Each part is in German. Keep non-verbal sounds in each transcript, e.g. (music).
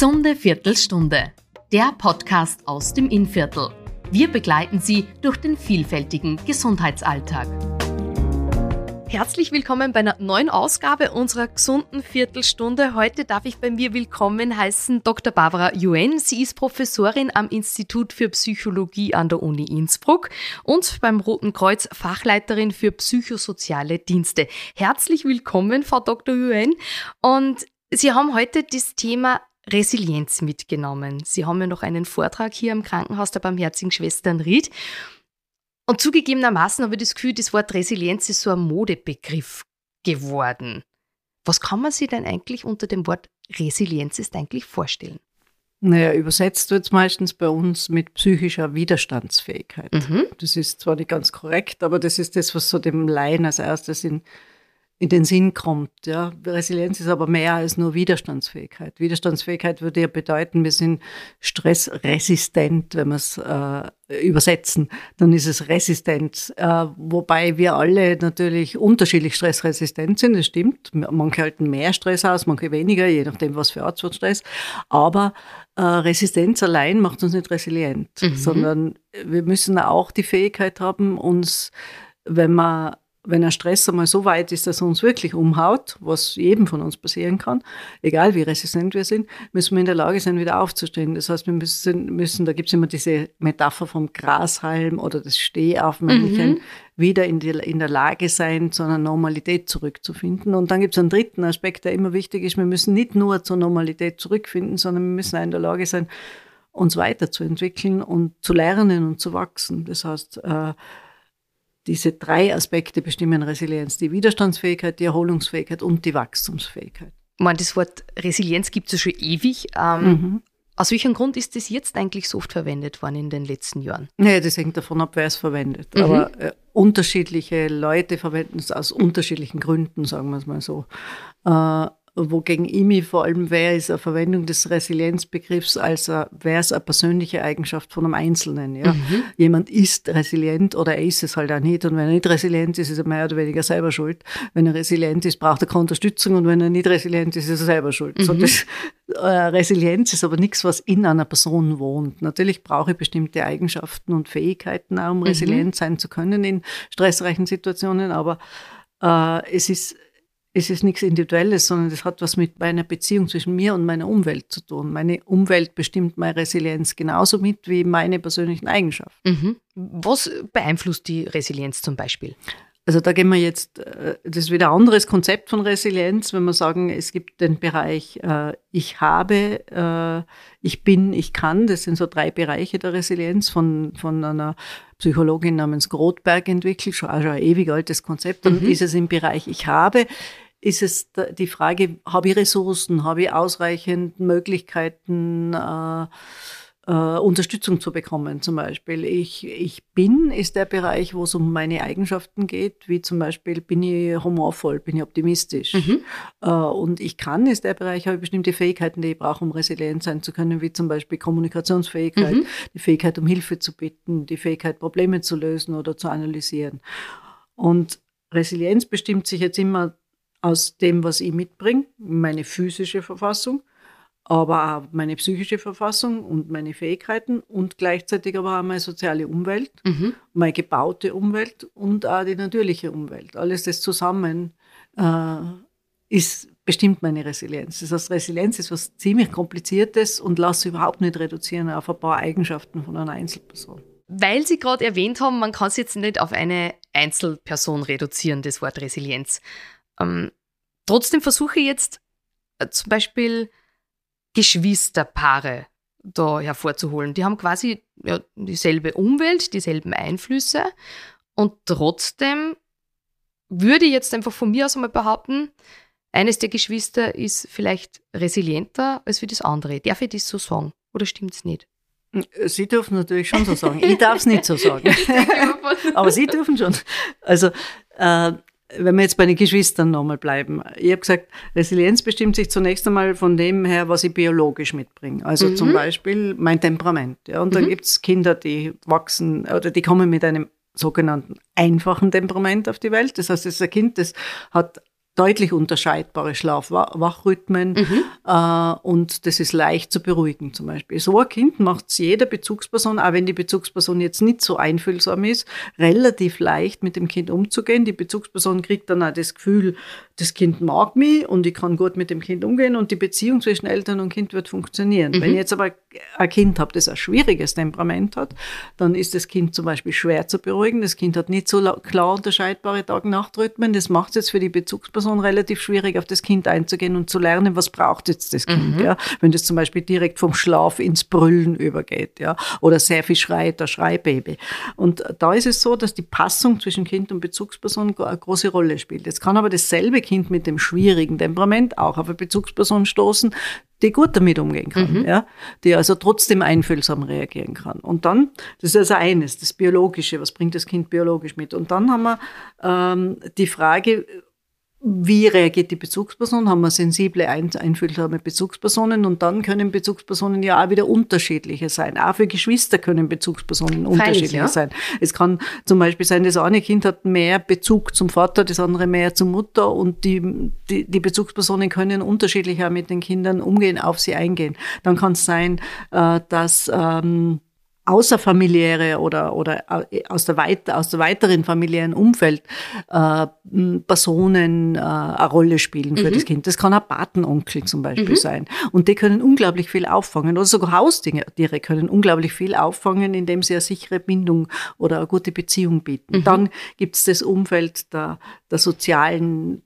Gesunde Viertelstunde, der Podcast aus dem Innviertel. Wir begleiten Sie durch den vielfältigen Gesundheitsalltag. Herzlich willkommen bei einer neuen Ausgabe unserer gesunden Viertelstunde. Heute darf ich bei mir willkommen heißen Dr. Barbara Yuen. Sie ist Professorin am Institut für Psychologie an der Uni Innsbruck und beim Roten Kreuz Fachleiterin für psychosoziale Dienste. Herzlich willkommen, Frau Dr. Yuen. Und Sie haben heute das Thema Resilienz mitgenommen. Sie haben ja noch einen Vortrag hier im Krankenhaus der Barmherzigen Schwestern Ried. Und zugegebenermaßen habe ich das Gefühl, das Wort Resilienz ist so ein Modebegriff geworden. Was kann man sich denn eigentlich unter dem Wort Resilienz ist eigentlich vorstellen? Naja, übersetzt wird es meistens bei uns mit psychischer Widerstandsfähigkeit. Mhm. Das ist zwar nicht ganz korrekt, aber das ist das, was so dem Laien als erstes in in den Sinn kommt. Ja. Resilienz ist aber mehr als nur Widerstandsfähigkeit. Widerstandsfähigkeit würde ja bedeuten, wir sind stressresistent, wenn wir es äh, übersetzen, dann ist es resistent. Äh, wobei wir alle natürlich unterschiedlich stressresistent sind, das stimmt. Manche halten mehr Stress aus, manche weniger, je nachdem, was für Art von Stress. Aber äh, Resistenz allein macht uns nicht resilient, mhm. sondern wir müssen auch die Fähigkeit haben, uns, wenn man wenn ein Stress einmal so weit ist, dass er uns wirklich umhaut, was jedem von uns passieren kann, egal wie resistent wir sind, müssen wir in der Lage sein, wieder aufzustehen. Das heißt, wir müssen, müssen da gibt es immer diese Metapher vom Grashalm oder das Stehaufmännchen, mhm. wieder in, die, in der Lage sein, zu einer Normalität zurückzufinden. Und dann gibt es einen dritten Aspekt, der immer wichtig ist. Wir müssen nicht nur zur Normalität zurückfinden, sondern wir müssen auch in der Lage sein, uns weiterzuentwickeln und zu lernen und zu wachsen. Das heißt, äh, diese drei Aspekte bestimmen Resilienz. Die Widerstandsfähigkeit, die Erholungsfähigkeit und die Wachstumsfähigkeit. Ich meine, das Wort Resilienz gibt es ja schon ewig. Ähm, mhm. Aus welchem Grund ist das jetzt eigentlich so oft verwendet worden in den letzten Jahren? Naja, das hängt davon ab, wer es verwendet. Mhm. Aber äh, unterschiedliche Leute verwenden es aus unterschiedlichen Gründen, sagen wir es mal so. Äh, wogegen ich mich vor allem wehre, ist eine Verwendung des Resilienzbegriffs als wäre es eine persönliche Eigenschaft von einem Einzelnen. Ja? Mhm. Jemand ist resilient oder er ist es halt auch nicht. Und wenn er nicht resilient ist, ist er mehr oder weniger selber schuld. Wenn er resilient ist, braucht er keine Unterstützung und wenn er nicht resilient ist, ist er selber schuld. Mhm. So, das, äh, Resilienz ist aber nichts, was in einer Person wohnt. Natürlich brauche ich bestimmte Eigenschaften und Fähigkeiten, auch, um mhm. resilient sein zu können in stressreichen Situationen, aber äh, es ist es ist nichts Individuelles, sondern es hat was mit meiner Beziehung zwischen mir und meiner Umwelt zu tun. Meine Umwelt bestimmt meine Resilienz genauso mit wie meine persönlichen Eigenschaften. Mhm. Was beeinflusst die Resilienz zum Beispiel? Also da gehen wir jetzt, äh, das ist wieder ein anderes Konzept von Resilienz, wenn wir sagen, es gibt den Bereich äh, ich habe, äh, ich bin, ich kann. Das sind so drei Bereiche der Resilienz von, von einer Psychologin namens Grothberg entwickelt, schon, also ein ewig altes Konzept. Dann mhm. ist es im Bereich ich habe ist es die Frage, habe ich Ressourcen, habe ich ausreichend Möglichkeiten, äh, äh, Unterstützung zu bekommen. Zum Beispiel, ich, ich bin ist der Bereich, wo es um meine Eigenschaften geht, wie zum Beispiel, bin ich humorvoll, bin ich optimistisch. Mhm. Äh, und ich kann ist der Bereich, habe ich bestimmte Fähigkeiten, die ich brauche, um resilient sein zu können, wie zum Beispiel Kommunikationsfähigkeit, mhm. die Fähigkeit, um Hilfe zu bitten, die Fähigkeit, Probleme zu lösen oder zu analysieren. Und Resilienz bestimmt sich jetzt immer aus dem, was ich mitbringe, meine physische Verfassung, aber auch meine psychische Verfassung und meine Fähigkeiten und gleichzeitig aber auch meine soziale Umwelt, mhm. meine gebaute Umwelt und auch die natürliche Umwelt. Alles das zusammen äh, ist bestimmt meine Resilienz. Das heißt, Resilienz ist was ziemlich Kompliziertes und lasse überhaupt nicht reduzieren auf ein paar Eigenschaften von einer Einzelperson. Weil Sie gerade erwähnt haben, man kann es jetzt nicht auf eine Einzelperson reduzieren, das Wort Resilienz. Ähm, trotzdem versuche ich jetzt äh, zum Beispiel Geschwisterpaare da hervorzuholen. Die haben quasi ja, dieselbe Umwelt, dieselben Einflüsse und trotzdem würde ich jetzt einfach von mir aus einmal behaupten, eines der Geschwister ist vielleicht resilienter als wie das andere. Darf ich das so sagen oder stimmt es nicht? Sie dürfen natürlich schon so sagen. Ich darf es nicht so sagen. (laughs) Aber Sie dürfen schon. Also äh, wenn wir jetzt bei den Geschwistern nochmal bleiben. Ich habe gesagt, Resilienz bestimmt sich zunächst einmal von dem her, was ich biologisch mitbringe. Also mhm. zum Beispiel mein Temperament. Ja, und dann mhm. gibt es Kinder, die wachsen oder die kommen mit einem sogenannten einfachen Temperament auf die Welt. Das heißt, es ist ein Kind, das hat deutlich unterscheidbare Schlaf-Wachrhythmen mhm. äh, und das ist leicht zu beruhigen zum Beispiel. So ein Kind macht es jeder Bezugsperson, auch wenn die Bezugsperson jetzt nicht so einfühlsam ist, relativ leicht mit dem Kind umzugehen. Die Bezugsperson kriegt dann auch das Gefühl, das Kind mag mich und ich kann gut mit dem Kind umgehen und die Beziehung zwischen Eltern und Kind wird funktionieren. Mhm. Wenn ich jetzt aber ein Kind habe, das ein schwieriges Temperament hat, dann ist das Kind zum Beispiel schwer zu beruhigen. Das Kind hat nicht so klar unterscheidbare Tag-Nacht-Rhythmen. Das macht es jetzt für die Bezugsperson relativ schwierig, auf das Kind einzugehen und zu lernen, was braucht jetzt das Kind. Mhm. Ja? Wenn das zum Beispiel direkt vom Schlaf ins Brüllen übergeht ja? oder sehr viel schreit, der Schreibaby. Und da ist es so, dass die Passung zwischen Kind und Bezugsperson eine große Rolle spielt. Jetzt kann aber dasselbe Kind mit dem schwierigen Temperament auch auf eine Bezugsperson stoßen, die gut damit umgehen kann, mhm. ja, die also trotzdem einfühlsam reagieren kann. Und dann, das ist also eines, das Biologische, was bringt das Kind biologisch mit? Und dann haben wir ähm, die Frage, wie reagiert die Bezugsperson? Haben wir sensible, einfühlsame Bezugspersonen? Und dann können Bezugspersonen ja auch wieder unterschiedliche sein. Auch für Geschwister können Bezugspersonen Freilich, unterschiedlich ja. sein. Es kann zum Beispiel sein, das eine Kind hat mehr Bezug zum Vater, das andere mehr zur Mutter und die, die, die Bezugspersonen können unterschiedlicher mit den Kindern umgehen, auf sie eingehen. Dann kann es sein, äh, dass ähm, außerfamiliäre oder, oder äh, aus, der weit, aus der weiteren familiären Umfeld äh, Personen äh, eine Rolle spielen für mhm. das Kind. Das kann ein Patenonkel zum Beispiel mhm. sein. Und die können unglaublich viel auffangen. Oder sogar Haustiere können unglaublich viel auffangen, indem sie eine sichere Bindung oder eine gute Beziehung bieten. Mhm. Dann gibt es das Umfeld der, der sozialen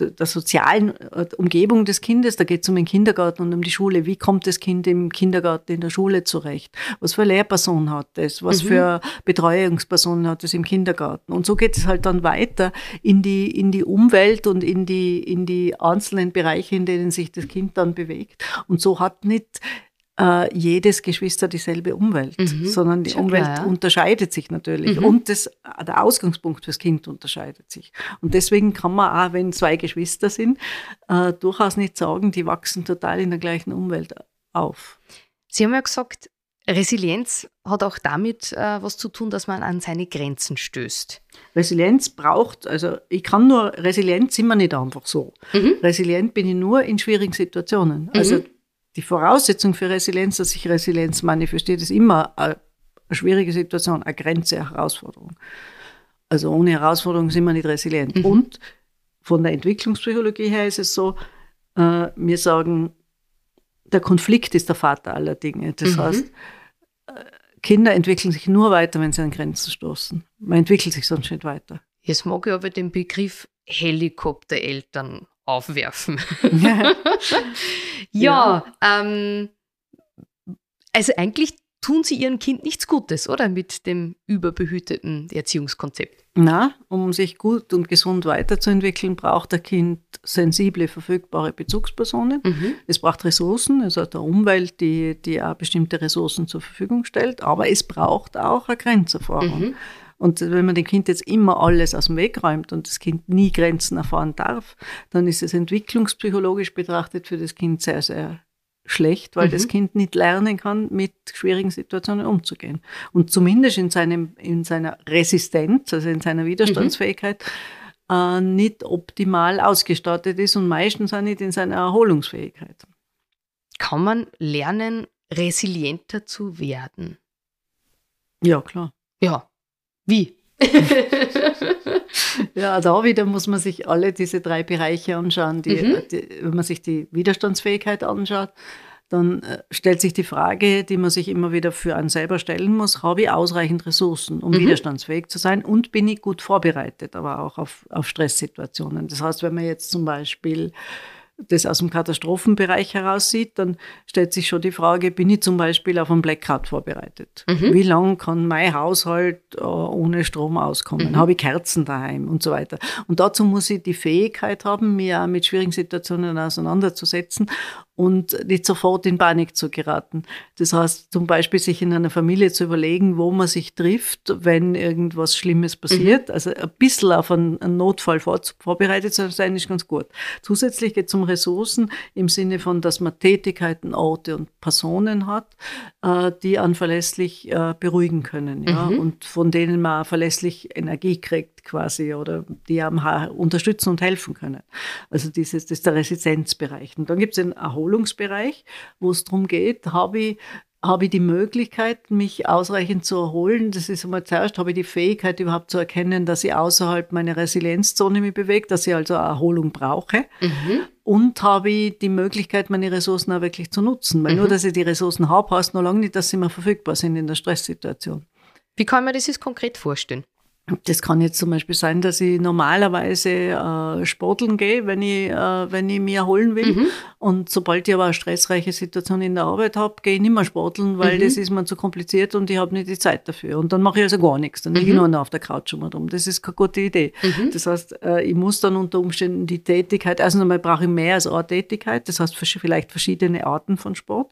der sozialen äh, Umgebung des Kindes. Da geht es um den Kindergarten und um die Schule. Wie kommt das Kind im Kindergarten, in der Schule zurecht? Was für eine Lehrperson hat es? Was mhm. für Betreuungspersonen hat es im Kindergarten? Und so geht es halt dann weiter in die, in die Umwelt und in die, in die einzelnen Bereiche, in denen sich das Kind dann bewegt. Und so hat nicht äh, jedes Geschwister dieselbe Umwelt, mhm. sondern die Schon Umwelt klar, ja. unterscheidet sich natürlich mhm. und das, der Ausgangspunkt fürs Kind unterscheidet sich. Und deswegen kann man auch, wenn zwei Geschwister sind, äh, durchaus nicht sagen, die wachsen total in der gleichen Umwelt auf. Sie haben ja gesagt, Resilienz hat auch damit äh, was zu tun, dass man an seine Grenzen stößt. Resilienz braucht, also ich kann nur, resilient sind wir nicht einfach so. Mhm. Resilient bin ich nur in schwierigen Situationen. Also mhm die Voraussetzung für Resilienz, dass sich Resilienz manifestiert, ist immer eine, schwierige Situation, eine Grenze, eine Herausforderung. Also ohne Herausforderung sind wir nicht resilient. Mhm. Und von der Entwicklungspsychologie her ist es so, äh, wir sagen, der Konflikt ist der Vater aller Dinge. Das mhm. heißt, äh, Kinder entwickeln sich nur weiter, wenn sie an Grenzen stoßen. Man entwickelt sich sonst nicht weiter. Jetzt mag ich aber den Begriff Helikoptereltern aufwerfen. (laughs) Ja, ja. Ähm, also eigentlich tun sie ihrem Kind nichts Gutes, oder? Mit dem überbehüteten Erziehungskonzept. Na, um sich gut und gesund weiterzuentwickeln, braucht ein Kind sensible, verfügbare Bezugspersonen. Mhm. Es braucht Ressourcen, es hat eine Umwelt, die, die auch bestimmte Ressourcen zur Verfügung stellt, aber es braucht auch eine Grenzerfahrung. Mhm. Und wenn man dem Kind jetzt immer alles aus dem Weg räumt und das Kind nie Grenzen erfahren darf, dann ist es entwicklungspsychologisch betrachtet für das Kind sehr, sehr schlecht, weil mhm. das Kind nicht lernen kann, mit schwierigen Situationen umzugehen. Und zumindest in, seinem, in seiner Resistenz, also in seiner Widerstandsfähigkeit, mhm. äh, nicht optimal ausgestattet ist und meistens auch nicht in seiner Erholungsfähigkeit. Kann man lernen, resilienter zu werden? Ja, klar. Ja, wie? (laughs) ja, da wieder muss man sich alle diese drei Bereiche anschauen. Die, mhm. die, wenn man sich die Widerstandsfähigkeit anschaut, dann äh, stellt sich die Frage, die man sich immer wieder für einen selber stellen muss, habe ich ausreichend Ressourcen, um mhm. widerstandsfähig zu sein und bin ich gut vorbereitet, aber auch auf, auf Stresssituationen. Das heißt, wenn man jetzt zum Beispiel das aus dem Katastrophenbereich heraus sieht, dann stellt sich schon die Frage, bin ich zum Beispiel auf einen Blackout vorbereitet? Mhm. Wie lange kann mein Haushalt äh, ohne Strom auskommen? Mhm. Habe ich Kerzen daheim und so weiter? Und dazu muss ich die Fähigkeit haben, mich auch mit schwierigen Situationen auseinanderzusetzen und nicht sofort in Panik zu geraten. Das heißt, zum Beispiel sich in einer Familie zu überlegen, wo man sich trifft, wenn irgendwas Schlimmes passiert. Mhm. Also ein bisschen auf einen, Notfall vorbereitet zu sein, ist ganz gut. Zusätzlich geht es um Ressourcen im Sinne von, dass man Tätigkeiten, Orte und Personen hat, äh, die einen verlässlich äh, beruhigen können ja? Mhm. und von denen man verlässlich Energie kriegt gibt quasi oder die einem unterstützen und helfen können. Also dieses, das ist der Resistenzbereich. Und dann gibt es den Erholungsbereich, wo es darum geht, habe ich habe ich die Möglichkeit, mich ausreichend zu erholen. Das ist einmal zuerst, habe ich die Fähigkeit überhaupt zu erkennen, dass ich außerhalb meiner Resilienzzone mich bewege, dass ich also Erholung brauche. Mhm. Und habe ich die Möglichkeit, meine Ressourcen auch wirklich zu nutzen. Weil mhm. nur, dass ich die Ressourcen habe, heißt noch lange nicht, dass sie mir verfügbar sind in der Stresssituation. Wie kann man das jetzt konkret vorstellen? Das kann jetzt zum Beispiel sein, dass ich normalerweise äh, sporteln gehe, wenn ich, äh, wenn ich mich erholen will. Mhm. Und sobald ich aber eine stressreiche Situation in der Arbeit habe, gehe ich nicht mehr sporteln, weil mhm. das ist mir zu kompliziert und ich habe nicht die Zeit dafür. Und dann mache ich also gar nichts. Dann liege ich mhm. nur noch auf der Couch mal drum. Das ist keine gute Idee. Mhm. Das heißt, äh, ich muss dann unter Umständen die Tätigkeit, also einmal brauche ich mehr als eine Tätigkeit, das heißt vielleicht verschiedene Arten von Sport,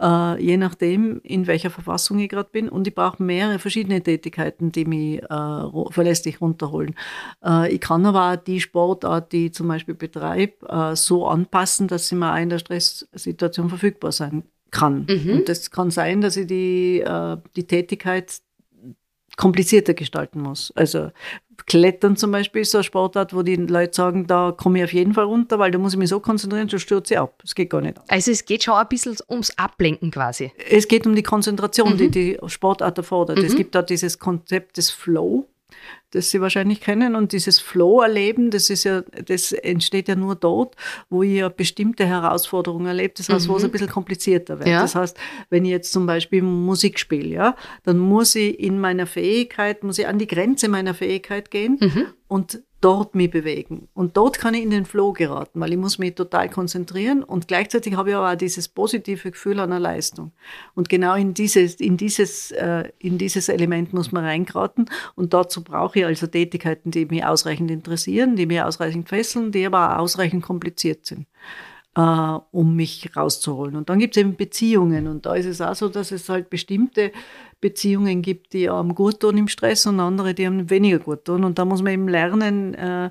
äh, je nachdem, in welcher Verfassung ich gerade bin. Und ich brauche mehrere verschiedene Tätigkeiten, die mich äh, verlässlich runterholen. Äh, ich kann aber auch die Sportart, die ich zum Beispiel betreibe, äh, so anpassen, dass sie mir auch in der Stresssituation verfügbar sein kann. Mhm. Und das kann sein, dass ich die, äh, die Tätigkeit komplizierter gestalten muss. Also Klettern zum Beispiel ist so ein Sportart, wo die Leute sagen, da komme ich auf jeden Fall runter, weil da muss ich mich so konzentrieren, sonst stürze ich ab. Das geht gar nicht. Also es geht schon ein bisschen ums Ablenken quasi. Es geht um die Konzentration, mhm. die die Sportart erfordert. Mhm. Es gibt da dieses Konzept des Flow das Sie wahrscheinlich kennen. Und dieses Flow-Erleben, das ist ja, das entsteht ja nur dort, wo ihr bestimmte Herausforderungen erlebt. Das heißt, mhm. wo es ein bisschen komplizierter wird. Ja. Das heißt, wenn ich jetzt zum Beispiel Musik spiele, ja, dann muss ich in meiner Fähigkeit, muss ich an die Grenze meiner Fähigkeit gehen mhm. und dort mich bewegen. Und dort kann ich in den Flow geraten, weil ich muss mich total konzentrieren und gleichzeitig habe ich aber auch dieses positive Gefühl einer Leistung. Und genau in dieses, in dieses, äh, in dieses Element muss man reingeraten und dazu brauche ich also Tätigkeiten, die mich ausreichend interessieren, die mich ausreichend fesseln, die aber auch ausreichend kompliziert sind äh, um mich rauszuholen. Und dann gibt es eben Beziehungen. Und da ist es auch so, dass es halt bestimmte Beziehungen gibt, die einem gut tun im Stress und andere, die einem weniger gut tun. Und da muss man eben lernen, äh,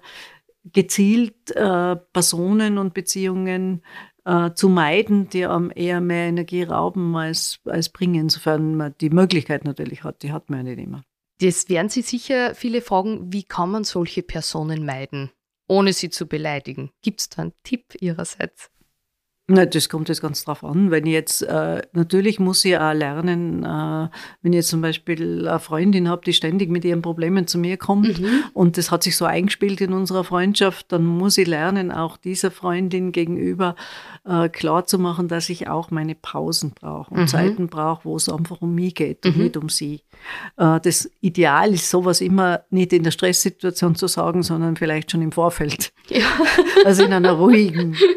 gezielt äh, Personen und Beziehungen zu meiden, die einem eher mehr Energie rauben als, als bringen, sofern man die Möglichkeit natürlich hat. Die hat man ja nicht immer. Jetzt werden Sie sicher viele fragen, wie kann man solche Personen meiden, ohne sie zu beleidigen? Gibt es da einen Tipp Ihrerseits? Na, das kommt jetzt ganz drauf an. Wenn ich jetzt, äh, natürlich muss ich auch lernen, äh, wenn ich jetzt zum Beispiel eine Freundin habe, die ständig mit ihren Problemen zu mir kommt mhm. und das hat sich so eingespielt in unserer Freundschaft, dann muss ich lernen, auch dieser Freundin gegenüber äh, klar zu machen, dass ich auch meine Pausen brauche und mhm. Zeiten brauche, wo es einfach um mich geht und mhm. nicht um sie. Äh, das Ideal ist sowas immer nicht in der Stresssituation zu sagen, sondern vielleicht schon im Vorfeld. Ja. Also in einer ruhigen (laughs)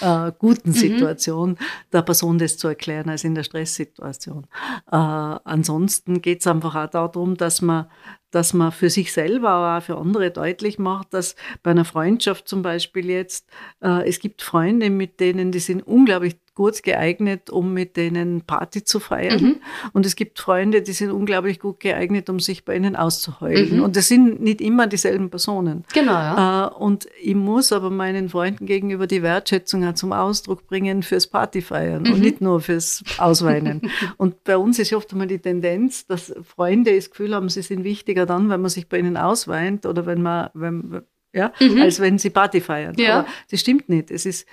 äh, guten mhm. Situation der Person das zu erklären als in der Stresssituation. Äh, ansonsten geht es einfach auch darum, dass man, dass man für sich selber, aber auch für andere deutlich macht, dass bei einer Freundschaft zum Beispiel jetzt, äh, es gibt Freunde, mit denen, die sind unglaublich gut geeignet, um mit denen Party zu feiern. Mhm. Und es gibt Freunde, die sind unglaublich gut geeignet, um sich bei ihnen auszuheulen. Mhm. Und das sind nicht immer dieselben Personen. Genau. Ja. Äh, und ich muss aber meinen Freunden gegenüber die Wertschätzung zum Ausdruck bringen fürs Partyfeiern mhm. und nicht nur fürs Ausweinen. (laughs) und bei uns ist oft einmal die Tendenz, dass Freunde das Gefühl haben, sie sind wichtiger dann, wenn man sich bei ihnen ausweint oder wenn man, wenn, ja, mhm. als wenn sie Party feiern. Ja. Aber das stimmt nicht. Es ist,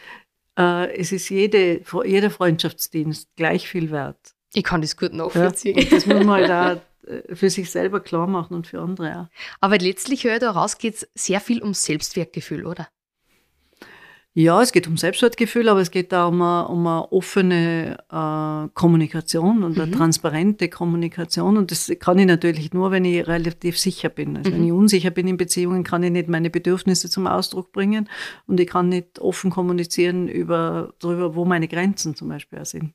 äh, es ist jede, jeder Freundschaftsdienst gleich viel wert. Ich kann das gut nachvollziehen. Ja, das muss man halt (laughs) auch äh, für sich selber klar machen und für andere auch. Aber letztlich höre ich da raus, geht es sehr viel um Selbstwertgefühl, oder? Ja, es geht um Selbstwertgefühl, aber es geht auch um eine, um eine offene äh, Kommunikation und eine mhm. transparente Kommunikation. Und das kann ich natürlich nur, wenn ich relativ sicher bin. Also mhm. wenn ich unsicher bin in Beziehungen, kann ich nicht meine Bedürfnisse zum Ausdruck bringen und ich kann nicht offen kommunizieren über darüber, wo meine Grenzen zum Beispiel sind.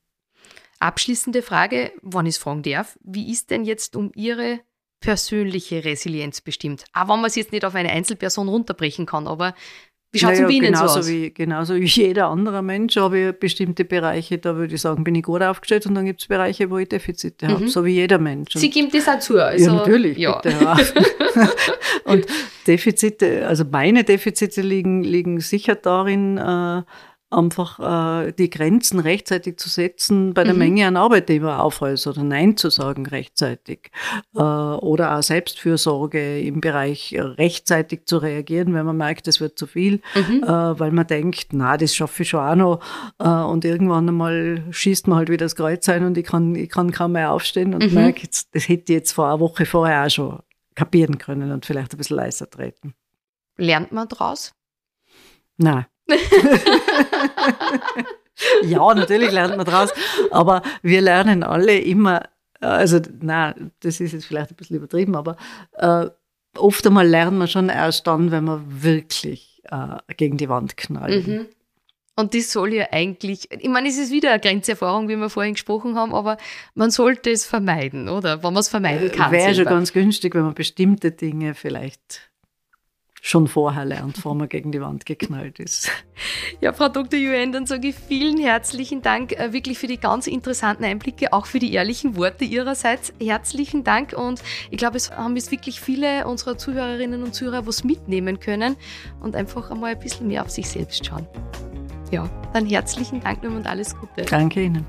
Abschließende Frage, wann ich es fragen darf, wie ist denn jetzt um Ihre persönliche Resilienz bestimmt? Auch wenn man es jetzt nicht auf eine Einzelperson runterbrechen kann, aber wie schaut es naja, in Ihnen genauso so aus? Wie, genauso wie jeder andere Mensch habe ich bestimmte Bereiche, da würde ich sagen, bin ich gut aufgestellt und dann gibt es Bereiche, wo ich Defizite mhm. habe, so wie jeder Mensch. Und Sie geben das auch zu? Also, ja, natürlich. Ja. (laughs) und Defizite, also meine Defizite liegen, liegen sicher darin, äh, einfach äh, die Grenzen rechtzeitig zu setzen bei der mhm. Menge an Arbeit, die man aufhält oder Nein zu sagen rechtzeitig. Äh, oder auch Selbstfürsorge im Bereich rechtzeitig zu reagieren, wenn man merkt, es wird zu viel, mhm. äh, weil man denkt, na, das schaffe ich schon auch noch. Äh, und irgendwann einmal schießt man halt wieder das Kreuz ein und ich kann, ich kann kaum mehr aufstehen und mhm. merke, das hätte ich jetzt vor einer Woche vorher auch schon kapieren können und vielleicht ein bisschen leiser treten. Lernt man daraus? Nein. (laughs) ja, natürlich lernt man daraus, aber wir lernen alle immer, also na, das ist jetzt vielleicht ein bisschen übertrieben, aber äh, oft einmal lernt man schon erst dann, wenn man wirklich äh, gegen die Wand knallt. Mhm. Und das soll ja eigentlich, ich meine, es ist wieder eine Grenzerfahrung, wie wir vorhin gesprochen haben, aber man sollte es vermeiden, oder? Wenn man es vermeiden kann. Wäre schon ganz günstig, wenn man bestimmte Dinge vielleicht schon vorher lernt, bevor man gegen die Wand geknallt ist. Ja, Frau Dr. Yuen, dann sage ich vielen herzlichen Dank äh, wirklich für die ganz interessanten Einblicke, auch für die ehrlichen Worte Ihrerseits. Herzlichen Dank und ich glaube, es haben jetzt wirklich viele unserer Zuhörerinnen und Zuhörer was mitnehmen können und einfach einmal ein bisschen mehr auf sich selbst schauen. Ja, dann herzlichen Dank und alles Gute. Danke Ihnen.